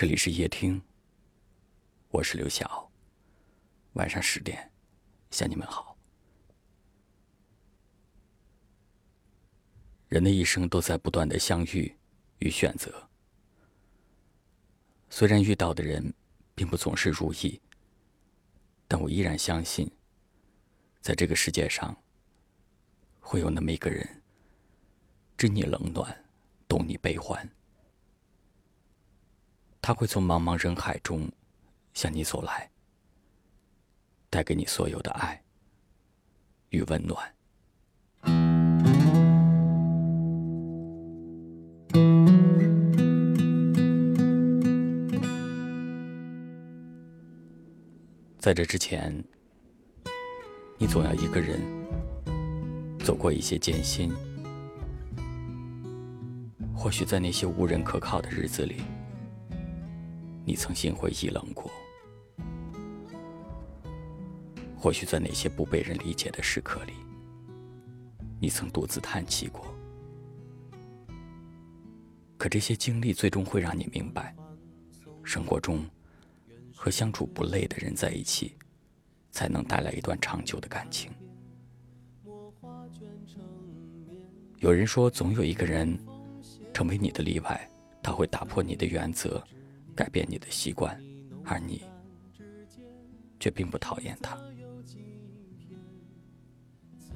这里是夜听，我是刘晓。晚上十点，向你们好。人的一生都在不断的相遇与选择，虽然遇到的人并不总是如意，但我依然相信，在这个世界上，会有那么一个人，知你冷暖，懂你悲欢。他会从茫茫人海中向你走来，带给你所有的爱与温暖。在这之前，你总要一个人走过一些艰辛。或许在那些无人可靠的日子里。你曾心灰意冷过，或许在那些不被人理解的时刻里，你曾独自叹气过。可这些经历最终会让你明白，生活中和相处不累的人在一起，才能带来一段长久的感情。有人说，总有一个人成为你的例外，他会打破你的原则。改变你的习惯，而你却并不讨厌他，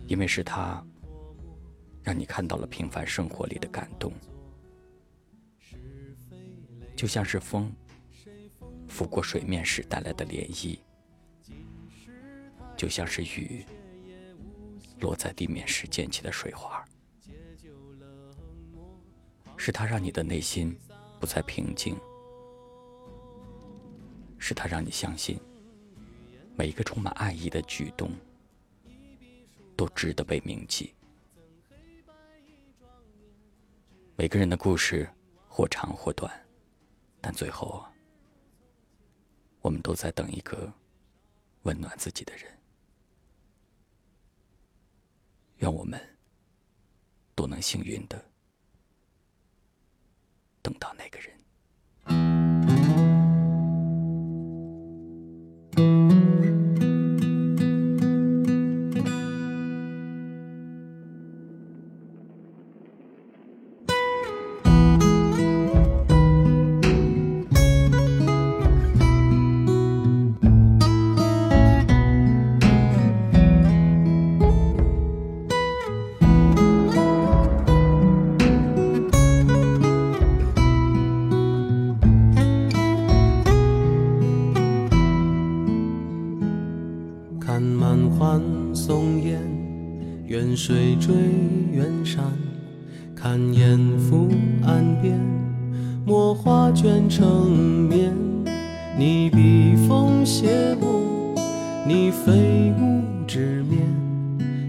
因为是他让你看到了平凡生活里的感动，就像是风拂过水面时带来的涟漪，就像是雨落在地面时溅起的水花，是他让你的内心不再平静。是他让你相信，每一个充满爱意的举动都值得被铭记。每个人的故事或长或短，但最后，我们都在等一个温暖自己的人。愿我们都能幸运的等到那个人。松烟，远水追远山，看烟浮岸边，墨画卷成绵。你笔锋写墨，你飞舞纸面，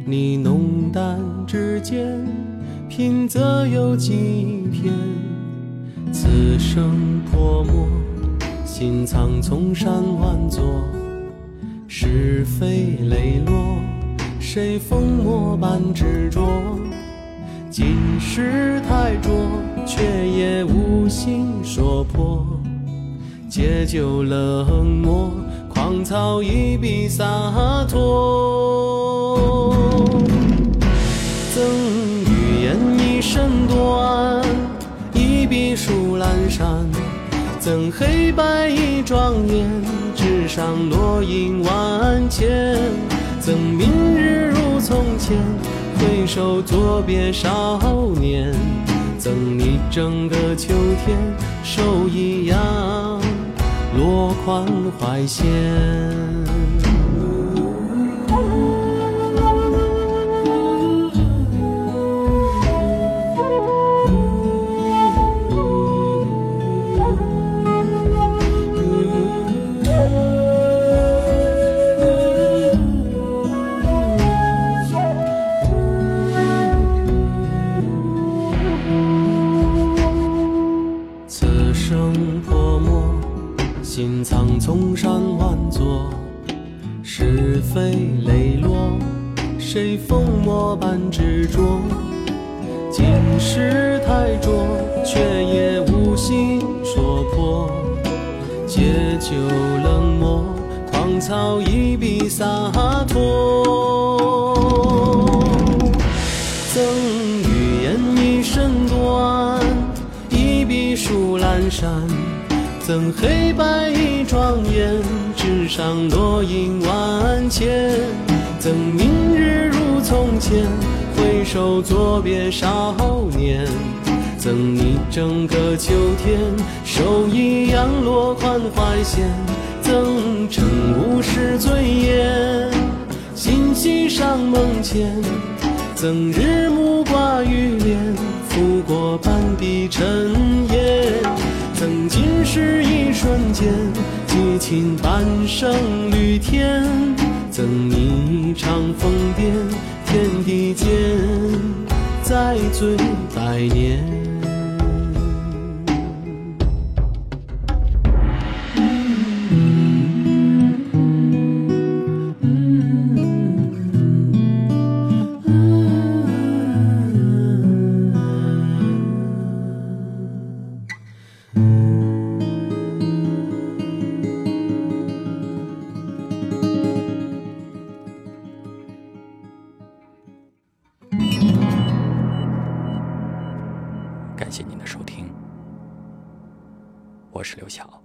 你浓淡之间，品则有几篇。此生泼墨，心藏丛山万座，是非磊落。谁疯魔般执着？今世太浊，却也无心说破。借酒冷漠，狂草一笔洒脱。赠语言一身短，一笔书阑珊。赠黑白一庄严，上落英万千。赠明日如从前，回首作别少年。赠你整个秋天，手一扬，落款怀仙。心苍丛山万座，是非磊落，谁疯魔般执着？今世太浊，却也无心说破。借酒冷漠，狂草一笔洒脱。赠予言一身短，一笔书阑珊。赠黑白一庄严，纸上落英万千。赠明日如从前，回首作别少年。赠你整个秋天，手一扬落款怀线。赠晨雾是醉眼，心系上梦前。赠日暮挂玉帘，拂过半壁尘烟。是一瞬间，激情半生绿天。赠你一场疯癫，天地间再醉百年。谢您的收听，我是刘晓。